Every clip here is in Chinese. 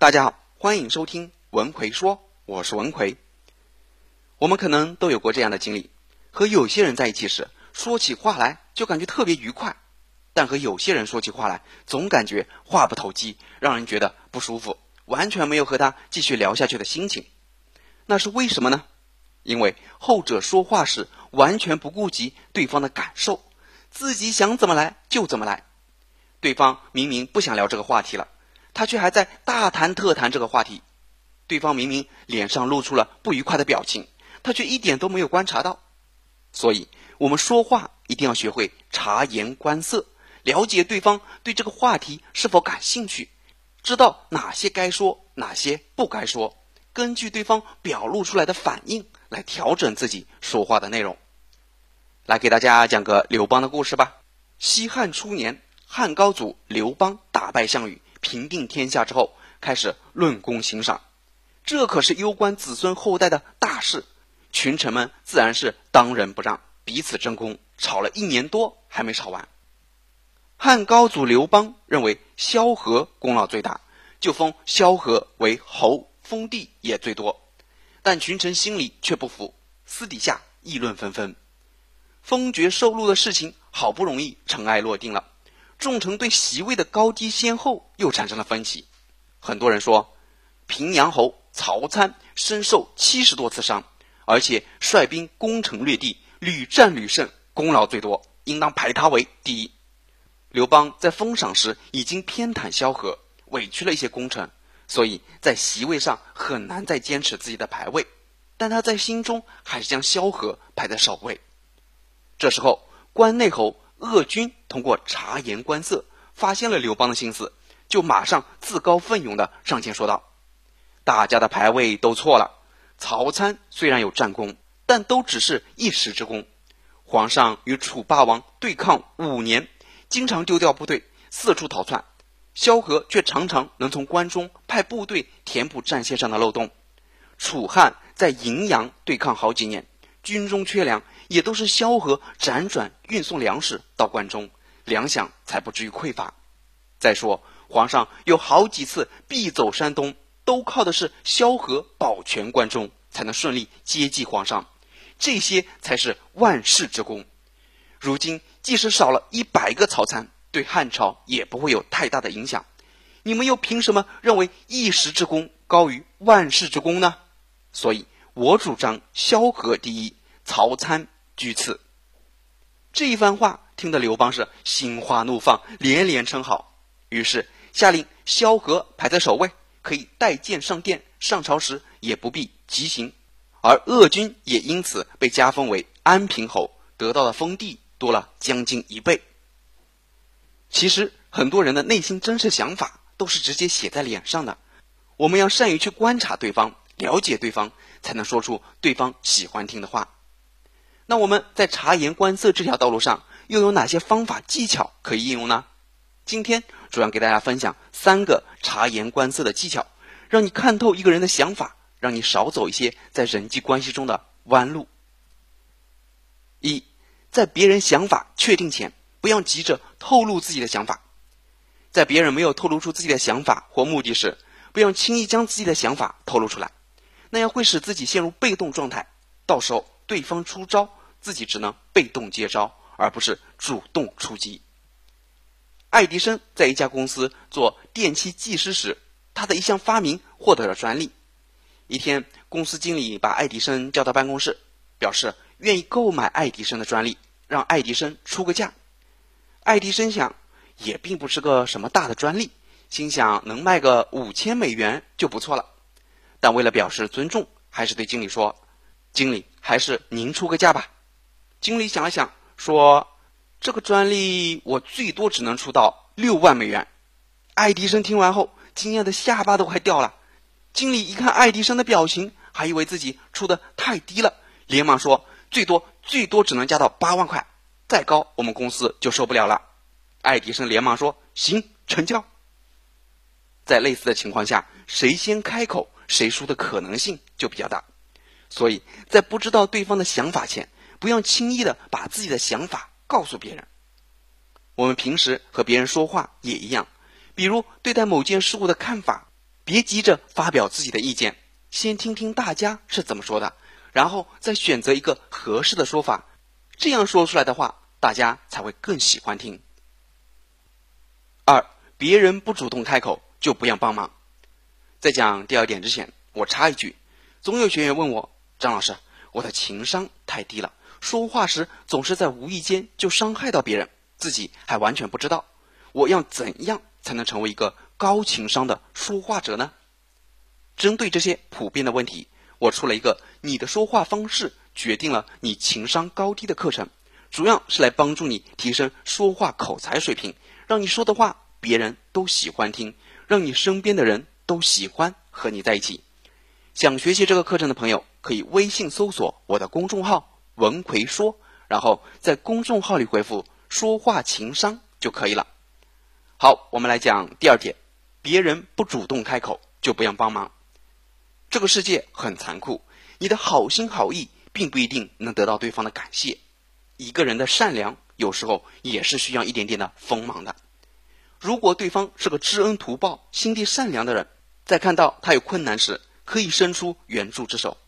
大家好，欢迎收听文奎说，我是文奎。我们可能都有过这样的经历：和有些人在一起时，说起话来就感觉特别愉快；但和有些人说起话来，总感觉话不投机，让人觉得不舒服，完全没有和他继续聊下去的心情。那是为什么呢？因为后者说话时完全不顾及对方的感受，自己想怎么来就怎么来。对方明明不想聊这个话题了。他却还在大谈特谈这个话题，对方明明脸上露出了不愉快的表情，他却一点都没有观察到。所以，我们说话一定要学会察言观色，了解对方对这个话题是否感兴趣，知道哪些该说，哪些不该说，根据对方表露出来的反应来调整自己说话的内容。来给大家讲个刘邦的故事吧。西汉初年，汉高祖刘邦打败项羽。平定天下之后，开始论功行赏，这可是攸关子孙后代的大事。群臣们自然是当仁不让，彼此争功，吵了一年多还没吵完。汉高祖刘邦认为萧何功劳最大，就封萧何为侯，封地也最多。但群臣心里却不服，私底下议论纷纷。封爵受禄的事情好不容易尘埃落定了。众臣对席位的高低先后又产生了分歧。很多人说，平阳侯曹参身受七十多次伤，而且率兵攻城略地，屡战屡胜，功劳最多，应当排他为第一。刘邦在封赏时已经偏袒萧何，委屈了一些功臣，所以在席位上很难再坚持自己的排位。但他在心中还是将萧何排在首位。这时候，关内侯。鄂军通过察言观色，发现了刘邦的心思，就马上自告奋勇的上前说道：“大家的排位都错了。曹参虽然有战功，但都只是一时之功。皇上与楚霸王对抗五年，经常丢掉部队，四处逃窜；萧何却常常能从关中派部队填补战线上的漏洞。楚汉在荥阳对抗好几年，军中缺粮。”也都是萧何辗转运送粮食到关中，粮饷才不至于匮乏。再说，皇上有好几次必走山东，都靠的是萧何保全关中，才能顺利接济皇上。这些才是万世之功。如今，即使少了一百个曹参，对汉朝也不会有太大的影响。你们又凭什么认为一时之功高于万世之功呢？所以我主张萧何第一，曹参。居次，这一番话听得刘邦是心花怒放，连连称好。于是下令萧何排在首位，可以带剑上殿，上朝时也不必急行。而鄂军也因此被加封为安平侯，得到的封地多了将近一倍。其实很多人的内心真实想法都是直接写在脸上的，我们要善于去观察对方，了解对方，才能说出对方喜欢听的话。那我们在察言观色这条道路上，又有哪些方法技巧可以应用呢？今天主要给大家分享三个察言观色的技巧，让你看透一个人的想法，让你少走一些在人际关系中的弯路。一，在别人想法确定前，不要急着透露自己的想法。在别人没有透露出自己的想法或目的时，不要轻易将自己的想法透露出来，那样会使自己陷入被动状态，到时候对方出招。自己只能被动接招，而不是主动出击。爱迪生在一家公司做电气技师时，他的一项发明获得了专利。一天，公司经理把爱迪生叫到办公室，表示愿意购买爱迪生的专利，让爱迪生出个价。爱迪生想，也并不是个什么大的专利，心想能卖个五千美元就不错了。但为了表示尊重，还是对经理说：“经理，还是您出个价吧。”经理想了想，说：“这个专利我最多只能出到六万美元。”爱迪生听完后，惊讶的下巴都快掉了。经理一看爱迪生的表情，还以为自己出的太低了，连忙说：“最多最多只能加到八万块，再高我们公司就受不了了。”爱迪生连忙说：“行，成交。”在类似的情况下，谁先开口，谁输的可能性就比较大。所以在不知道对方的想法前，不要轻易的把自己的想法告诉别人。我们平时和别人说话也一样，比如对待某件事物的看法，别急着发表自己的意见，先听听大家是怎么说的，然后再选择一个合适的说法，这样说出来的话，大家才会更喜欢听。二，别人不主动开口就不要帮忙。在讲第二点之前，我插一句，总有学员问我，张老师，我的情商太低了，说话时总是在无意间就伤害到别人，自己还完全不知道，我要怎样才能成为一个？高情商的说话者呢？针对这些普遍的问题，我出了一个“你的说话方式决定了你情商高低”的课程，主要是来帮助你提升说话口才水平，让你说的话别人都喜欢听，让你身边的人都喜欢和你在一起。想学习这个课程的朋友，可以微信搜索我的公众号“文奎说”，然后在公众号里回复“说话情商”就可以了。好，我们来讲第二点。别人不主动开口，就不要帮忙。这个世界很残酷，你的好心好意并不一定能得到对方的感谢。一个人的善良，有时候也是需要一点点的锋芒的。如果对方是个知恩图报、心地善良的人，在看到他有困难时，可以伸出援助之手；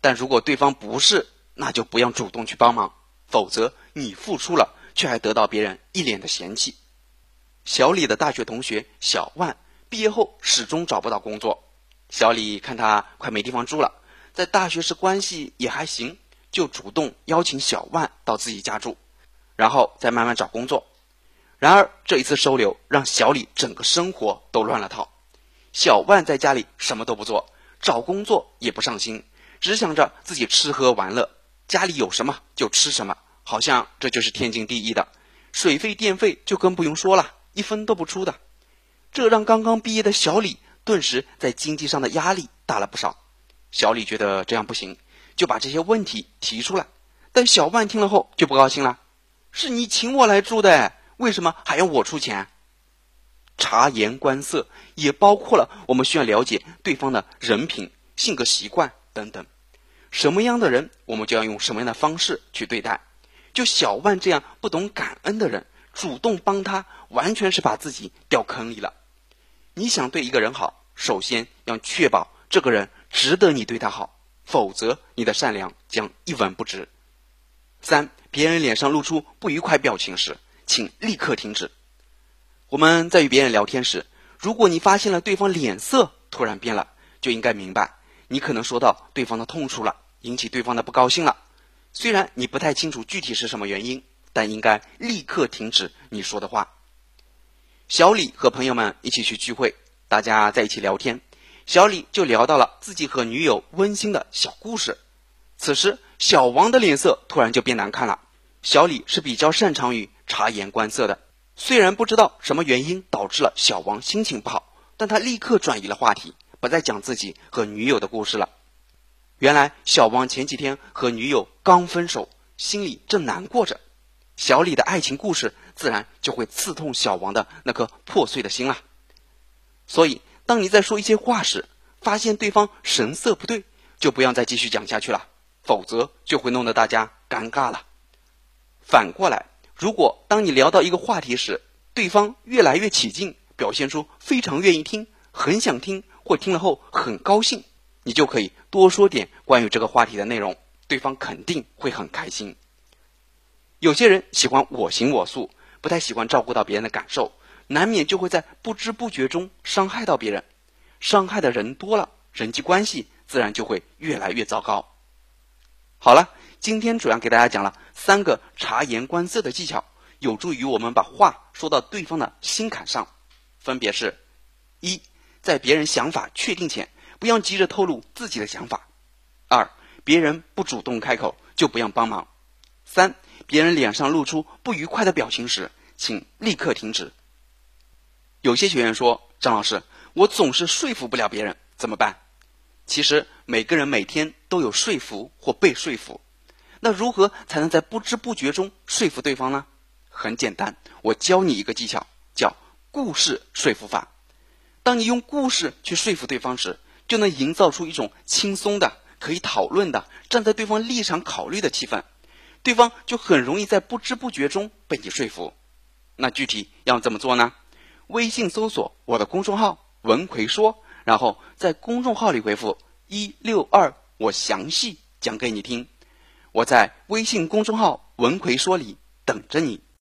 但如果对方不是，那就不要主动去帮忙，否则你付出了，却还得到别人一脸的嫌弃。小李的大学同学小万。毕业后始终找不到工作，小李看他快没地方住了，在大学时关系也还行，就主动邀请小万到自己家住，然后再慢慢找工作。然而这一次收留让小李整个生活都乱了套。小万在家里什么都不做，找工作也不上心，只想着自己吃喝玩乐，家里有什么就吃什么，好像这就是天经地义的。水费电费就更不用说了，一分都不出的。这让刚刚毕业的小李顿时在经济上的压力大了不少。小李觉得这样不行，就把这些问题提出来。但小万听了后就不高兴了：“是你请我来住的，为什么还要我出钱？”察言观色也包括了我们需要了解对方的人品、性格、习惯等等。什么样的人，我们就要用什么样的方式去对待。就小万这样不懂感恩的人，主动帮他，完全是把自己掉坑里了。你想对一个人好，首先要确保这个人值得你对他好，否则你的善良将一文不值。三，别人脸上露出不愉快表情时，请立刻停止。我们在与别人聊天时，如果你发现了对方脸色突然变了，就应该明白你可能说到对方的痛处了，引起对方的不高兴了。虽然你不太清楚具体是什么原因，但应该立刻停止你说的话。小李和朋友们一起去聚会，大家在一起聊天，小李就聊到了自己和女友温馨的小故事。此时，小王的脸色突然就变难看了。小李是比较擅长于察言观色的，虽然不知道什么原因导致了小王心情不好，但他立刻转移了话题，不再讲自己和女友的故事了。原来，小王前几天和女友刚分手，心里正难过着。小李的爱情故事。自然就会刺痛小王的那颗破碎的心了。所以，当你在说一些话时，发现对方神色不对，就不要再继续讲下去了，否则就会弄得大家尴尬了。反过来，如果当你聊到一个话题时，对方越来越起劲，表现出非常愿意听、很想听，或听了后很高兴，你就可以多说点关于这个话题的内容，对方肯定会很开心。有些人喜欢我行我素。不太喜欢照顾到别人的感受，难免就会在不知不觉中伤害到别人。伤害的人多了，人际关系自然就会越来越糟糕。好了，今天主要给大家讲了三个察言观色的技巧，有助于我们把话说到对方的心坎上。分别是：一，在别人想法确定前，不要急着透露自己的想法；二，别人不主动开口，就不要帮忙；三。别人脸上露出不愉快的表情时，请立刻停止。有些学员说：“张老师，我总是说服不了别人，怎么办？”其实每个人每天都有说服或被说服，那如何才能在不知不觉中说服对方呢？很简单，我教你一个技巧，叫故事说服法。当你用故事去说服对方时，就能营造出一种轻松的、可以讨论的、站在对方立场考虑的气氛。对方就很容易在不知不觉中被你说服。那具体要怎么做呢？微信搜索我的公众号“文奎说”，然后在公众号里回复一六二，我详细讲给你听。我在微信公众号“文奎说”里等着你。